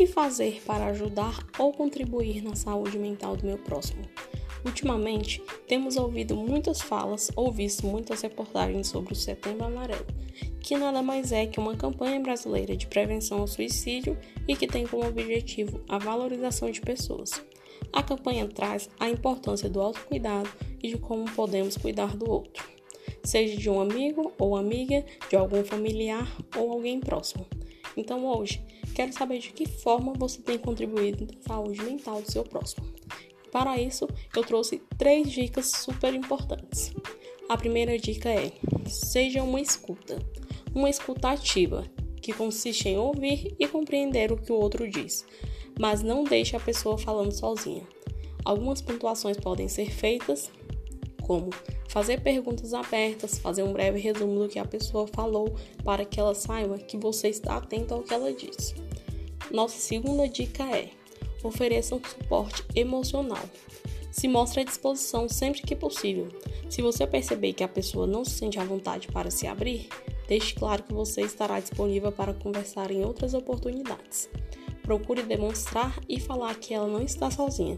que fazer para ajudar ou contribuir na saúde mental do meu próximo? Ultimamente, temos ouvido muitas falas ou visto muitas reportagens sobre o Setembro Amarelo, que nada mais é que uma campanha brasileira de prevenção ao suicídio e que tem como objetivo a valorização de pessoas. A campanha traz a importância do autocuidado e de como podemos cuidar do outro, seja de um amigo ou amiga, de algum familiar ou alguém próximo. Então hoje, quero saber de que forma você tem contribuído na saúde mental do seu próximo. Para isso, eu trouxe três dicas super importantes. A primeira dica é: seja uma escuta, uma escuta ativa, que consiste em ouvir e compreender o que o outro diz, mas não deixe a pessoa falando sozinha. Algumas pontuações podem ser feitas, como fazer perguntas abertas, fazer um breve resumo do que a pessoa falou para que ela saiba que você está atento ao que ela disse. Nossa segunda dica é: ofereça um suporte emocional. Se mostre à disposição sempre que possível. Se você perceber que a pessoa não se sente à vontade para se abrir, deixe claro que você estará disponível para conversar em outras oportunidades. Procure demonstrar e falar que ela não está sozinha,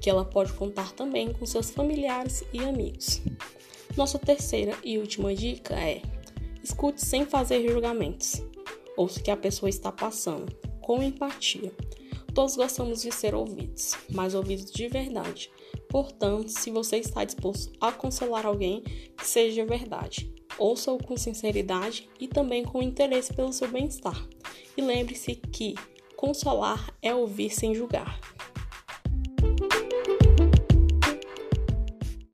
que ela pode contar também com seus familiares e amigos. Nossa terceira e última dica é: escute sem fazer julgamentos. Ouça o que a pessoa está passando, com empatia. Todos gostamos de ser ouvidos, mas ouvidos de verdade. Portanto, se você está disposto a consolar alguém, que seja verdade. Ouça-o com sinceridade e também com interesse pelo seu bem-estar. E lembre-se que consolar é ouvir sem julgar.